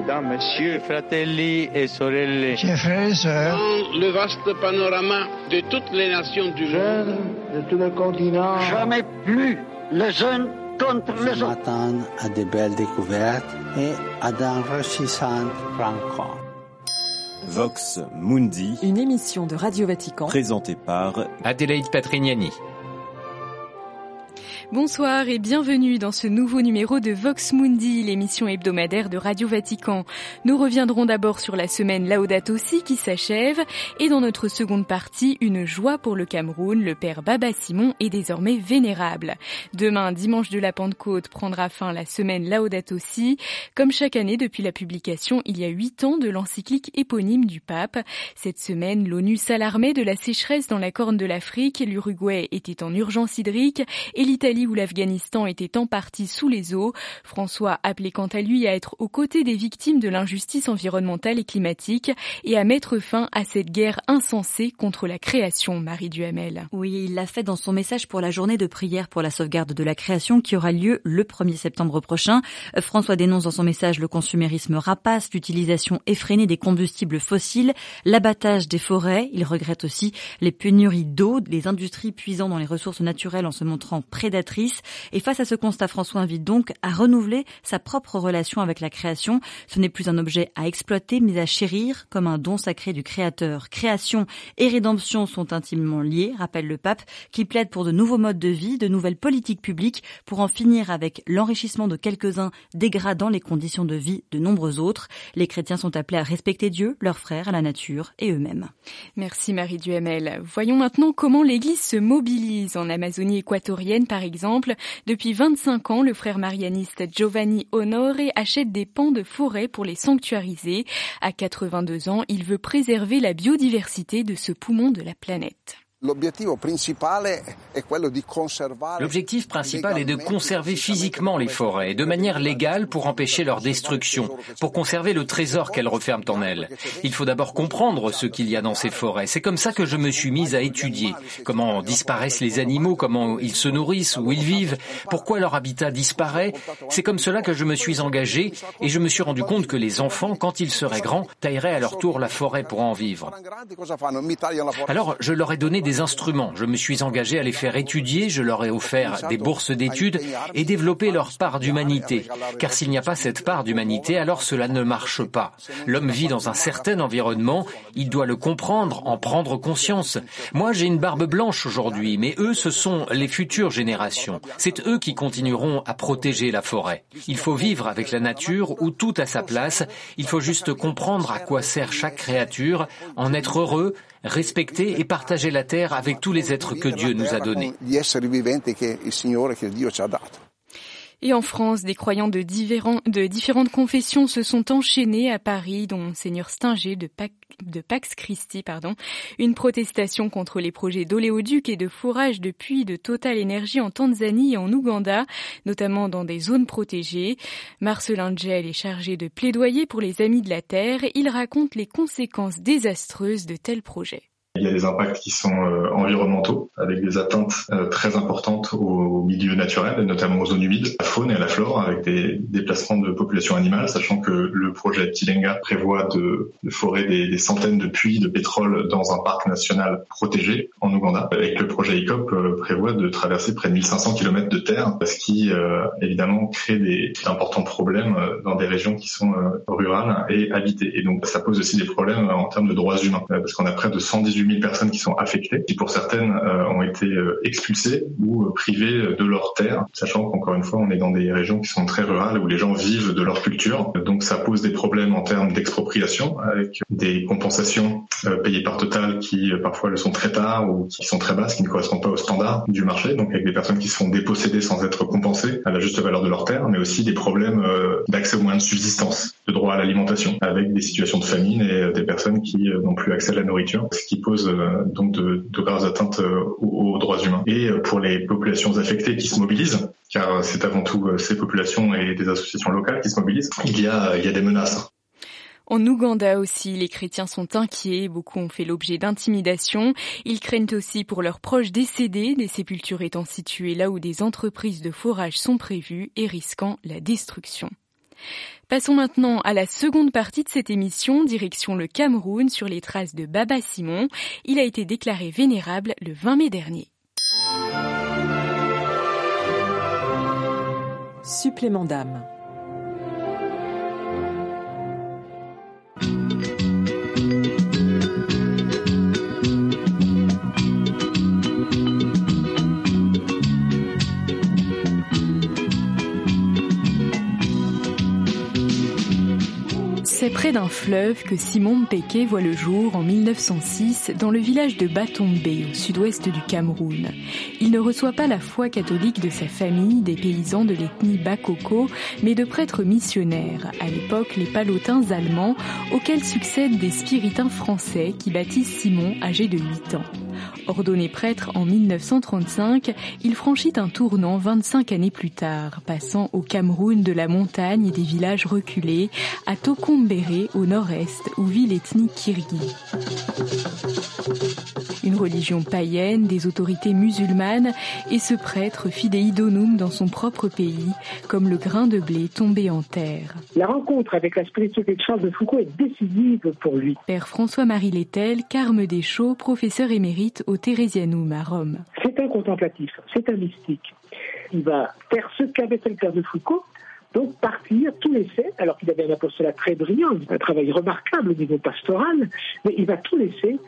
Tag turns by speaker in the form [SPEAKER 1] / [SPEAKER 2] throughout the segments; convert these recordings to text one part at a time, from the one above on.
[SPEAKER 1] Mesdames, Messieurs, fratelli et sorelle,
[SPEAKER 2] chers frères et sœurs,
[SPEAKER 3] dans le vaste panorama de toutes les nations du monde,
[SPEAKER 2] de tous les continents,
[SPEAKER 4] jamais plus les uns contre les autres.
[SPEAKER 5] m'attendre à de belles découvertes et à d'enrichissantes rencontres.
[SPEAKER 6] Vox Mundi,
[SPEAKER 7] Une émission de Radio Vatican.
[SPEAKER 6] présentée par
[SPEAKER 8] Adélaïde Patrignani.
[SPEAKER 9] Bonsoir et bienvenue dans ce nouveau numéro de Vox Mundi, l'émission hebdomadaire de Radio Vatican. Nous reviendrons d'abord sur la semaine Laudato Si qui s'achève et dans notre seconde partie, une joie pour le Cameroun, le père Baba Simon est désormais vénérable. Demain, dimanche de la Pentecôte, prendra fin la semaine Laudato Si. Comme chaque année depuis la publication il y a huit ans de l'encyclique éponyme du pape. Cette semaine, l'ONU s'alarmait de la sécheresse dans la corne de l'Afrique, l'Uruguay était en urgence hydrique et l'Italie où l'Afghanistan était en partie sous les eaux. François appelait quant à lui à être aux côtés des victimes de l'injustice environnementale et climatique et à mettre fin à cette guerre insensée contre la création, Marie Duhamel.
[SPEAKER 10] Oui, il l'a fait dans son message pour la journée de prière pour la sauvegarde de la création qui aura lieu le 1er septembre prochain. François dénonce dans son message le consumérisme rapace, l'utilisation effrénée des combustibles fossiles, l'abattage des forêts. Il regrette aussi les pénuries d'eau, les industries puisant dans les ressources naturelles en se montrant prédatrices et face à ce constat, François invite donc à renouveler sa propre relation avec la création. Ce n'est plus un objet à exploiter, mais à chérir comme un don sacré du Créateur. Création et rédemption sont intimement liés, rappelle le pape, qui plaide pour de nouveaux modes de vie, de nouvelles politiques publiques, pour en finir avec l'enrichissement de quelques-uns dégradant les conditions de vie de nombreux autres. Les chrétiens sont appelés à respecter Dieu, leurs frères, la nature et eux-mêmes.
[SPEAKER 9] Merci Marie Duhamel. Voyons maintenant comment l'Église se mobilise en Amazonie équatorienne, par exemple exemple, depuis 25 ans, le frère marianiste Giovanni Honore achète des pans de forêt pour les sanctuariser. À 82 ans, il veut préserver la biodiversité de ce poumon de la planète.
[SPEAKER 8] L'objectif principal est de conserver physiquement les forêts de manière légale pour empêcher leur destruction, pour conserver le trésor qu'elles referment en elles. Il faut d'abord comprendre ce qu'il y a dans ces forêts. C'est comme ça que je me suis mise à étudier comment disparaissent les animaux, comment ils se nourrissent, où ils vivent, pourquoi leur habitat disparaît. C'est comme cela que je me suis engagée et je me suis rendu compte que les enfants, quand ils seraient grands, tailleraient à leur tour la forêt pour en vivre. Alors je leur ai donné des instruments. Je me suis engagé à les faire étudier, je leur ai offert des bourses d'études et développer leur part d'humanité. Car s'il n'y a pas cette part d'humanité, alors cela ne marche pas. L'homme vit dans un certain environnement, il doit le comprendre, en prendre conscience. Moi, j'ai une barbe blanche aujourd'hui, mais eux, ce sont les futures générations. C'est eux qui continueront à protéger la forêt. Il faut vivre avec la nature où tout a sa place. Il faut juste comprendre à quoi sert chaque créature, en être heureux, respecter et partager la terre avec tous les êtres que Dieu nous a donnés.
[SPEAKER 9] Et en France, des croyants de, différentes confessions se sont enchaînés à Paris, dont Monseigneur Stinger de, Pax, de Pax Christi. Pardon. Une protestation contre les projets d'oléoduc et de fourrage de puits de Total Énergie en Tanzanie et en Ouganda, notamment dans des zones protégées. Marcelin Gel est chargé de plaidoyer pour les amis de la Terre. Il raconte les conséquences désastreuses de tels projets.
[SPEAKER 11] Il y a des impacts qui sont euh, environnementaux, avec des atteintes euh, très importantes aux milieux naturels, notamment aux zones humides, à la faune et à la flore, avec des déplacements de populations animales, sachant que le projet Tilenga prévoit de, forer des, centaines de puits de pétrole dans un parc national protégé en Ouganda, et que le projet ICOP euh, prévoit de traverser près de 1500 km de terre, ce qui évidemment crée des importants problèmes dans des régions qui sont rurales et habitées. Et donc ça pose aussi des problèmes en termes de droits humains, parce qu'on a près de 118 000 personnes qui sont affectées, qui pour certaines euh, ont été euh, expulsées ou euh, privées de leur terre, sachant qu'encore une fois, on est dans des régions qui sont très rurales où les gens vivent de leur culture. Donc ça pose des problèmes en termes d'expropriation, avec des compensations payées par Total qui parfois le sont très tard ou qui sont très basses, qui ne correspondent pas aux standards du marché. Donc avec des personnes qui se font déposséder sans être compensées à la juste valeur de leur terre, mais aussi des problèmes d'accès aux moyens de subsistance, de droit à l'alimentation, avec des situations de famine et des personnes qui n'ont plus accès à la nourriture, ce qui pose donc de, graves atteintes aux, aux, droits humains. Et pour les populations affectées qui se mobilisent, car c'est avant tout ces populations et des associations locales qui se mobilisent, il y a, il y a des menaces.
[SPEAKER 9] En Ouganda aussi, les chrétiens sont inquiets, beaucoup ont fait l'objet d'intimidation. Ils craignent aussi pour leurs proches décédés, des sépultures étant situées là où des entreprises de forage sont prévues et risquant la destruction. Passons maintenant à la seconde partie de cette émission, direction le Cameroun sur les traces de Baba Simon. Il a été déclaré vénérable le 20 mai dernier.
[SPEAKER 7] Supplément d'âme.
[SPEAKER 9] Près d'un fleuve que Simon Mpeke voit le jour en 1906 dans le village de Batombe au sud-ouest du Cameroun. Il ne reçoit pas la foi catholique de sa famille, des paysans de l'ethnie Bakoko, mais de prêtres missionnaires, à l'époque les palotins allemands, auxquels succèdent des spiritains français qui baptisent Simon âgé de 8 ans. Ordonné prêtre en 1935, il franchit un tournant 25 années plus tard, passant au Cameroun de la montagne et des villages reculés, à Au nord-est, où vit l'ethnie kirghi. Une religion païenne, des autorités musulmanes, et ce prêtre idonums dans son propre pays, comme le grain de blé tombé en terre.
[SPEAKER 12] La rencontre avec la spiritualité de Charles de Foucault est décisive pour lui.
[SPEAKER 9] Père François-Marie Lettel, Carme Deschaux, professeur émérite au Thérésianum à Rome.
[SPEAKER 12] C'est un contemplatif, c'est un mystique. Il va faire ce qu'avait fait le père de Foucault, donc partir tout laisser, alors qu'il avait un apostolat très brillant, un travail remarquable au niveau pastoral, mais il va tout laisser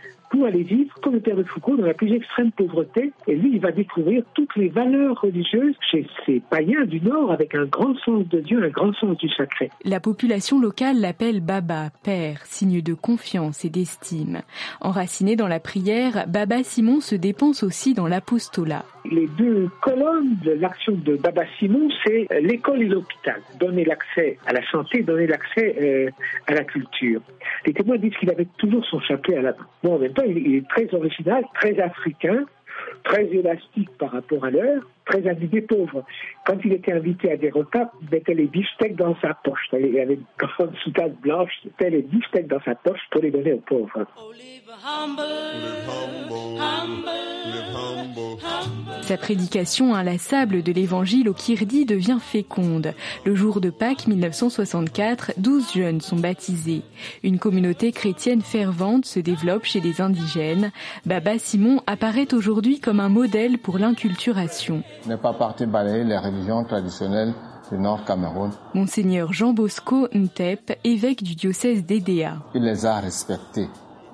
[SPEAKER 12] aller vivre comme le père de Foucault dans la plus extrême pauvreté. Et lui, il va découvrir toutes les valeurs religieuses chez ces païens du Nord avec un grand sens de Dieu, un grand sens du sacré.
[SPEAKER 9] La population locale l'appelle Baba, père, signe de confiance et d'estime. Enraciné dans la prière, Baba Simon se dépense aussi dans l'apostolat.
[SPEAKER 12] Les deux colonnes de l'action de Baba Simon, c'est l'école et l'hôpital. Donner l'accès à la santé, donner l'accès euh, à la culture. Les témoins disent qu'il avait toujours son chapelet à la main. Bon, en même temps, il est très original, très africain, très élastique par rapport à l'heure, très des pauvres. Quand il était invité à des repas, il mettait les beefsteaks dans sa poche. Il avait une grande soutane blanche, il mettait les beefsteaks dans sa poche pour les donner aux pauvres.
[SPEAKER 9] Sa prédication inlassable de l'évangile au Kirdi devient féconde. Le jour de Pâques 1964, 12 jeunes sont baptisés. Une communauté chrétienne fervente se développe chez les indigènes. Baba Simon apparaît aujourd'hui comme un modèle pour l'inculturation.
[SPEAKER 13] N'est pas parti balayer les religions traditionnelles du Nord Cameroun.
[SPEAKER 9] Monseigneur Jean Bosco Ntep, évêque du diocèse d'Edea.
[SPEAKER 13] Il les a respectés,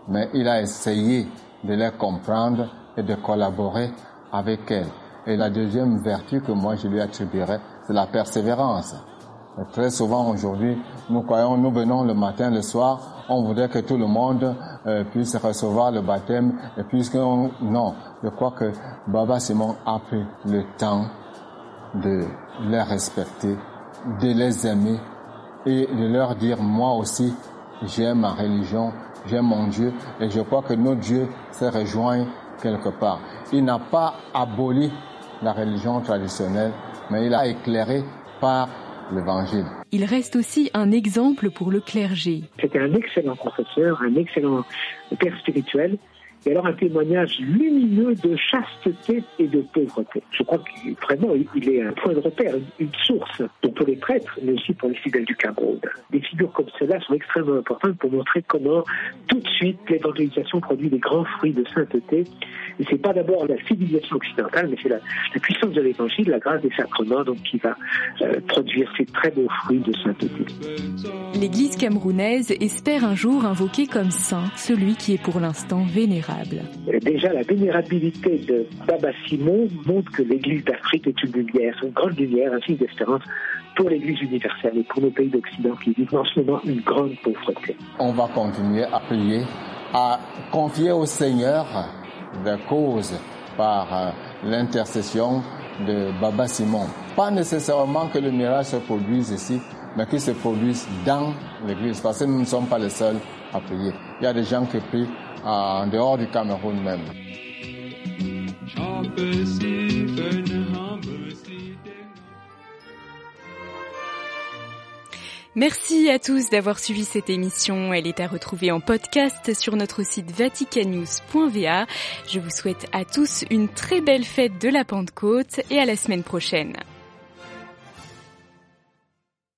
[SPEAKER 13] mais il a essayé de les comprendre et de collaborer avec elles. Et la deuxième vertu que moi je lui attribuerais, c'est la persévérance. Très souvent aujourd'hui, nous croyons, nous venons le matin, le soir, on voudrait que tout le monde euh, puisse recevoir le baptême. Et puisque non, je crois que Baba Simon a pris le temps de les respecter, de les aimer et de leur dire moi aussi j'aime ma religion, j'aime mon Dieu et je crois que notre Dieu se rejoint quelque part. Il n'a pas aboli la religion traditionnelle, mais il a éclairé par l'évangile.
[SPEAKER 9] Il reste aussi un exemple pour le clergé.
[SPEAKER 12] C'était un excellent professeur, un excellent père spirituel et alors un témoignage lumineux de chasteté et de pauvreté. Je crois que vraiment il est un point de repère, une source, donc pour les prêtres, mais aussi pour les fidèles du Cameroun. Des figures comme cela sont extrêmement importantes pour montrer comment tout de suite l'évangélisation produit des grands fruits de sainteté. Et c'est pas d'abord la civilisation occidentale, mais c'est la, puissance de l'évangile, la grâce des sacrements, donc qui va euh, produire ces très beaux fruits de sainteté.
[SPEAKER 9] L'Église camerounaise espère un jour invoquer comme saint celui qui est pour l'instant
[SPEAKER 12] Déjà, la vénérabilité de Baba Simon montre que l'Église d'Afrique est une lumière, une grande lumière, un signe d'espérance pour l'Église universelle et pour nos pays d'Occident qui vivent en ce moment une grande pauvreté.
[SPEAKER 13] On va continuer à prier, à confier au Seigneur des causes par euh, l'intercession de Baba Simon. Pas nécessairement que le miracle se produise ici, mais qu'il se produise dans l'Église, parce que nous ne sommes pas les seuls à. Il y a des gens qui prient en dehors du Cameroun même.
[SPEAKER 9] Merci à tous d'avoir suivi cette émission. Elle est à retrouver en podcast sur notre site vaticannews.va. Je vous souhaite à tous une très belle fête de la Pentecôte et à la semaine prochaine.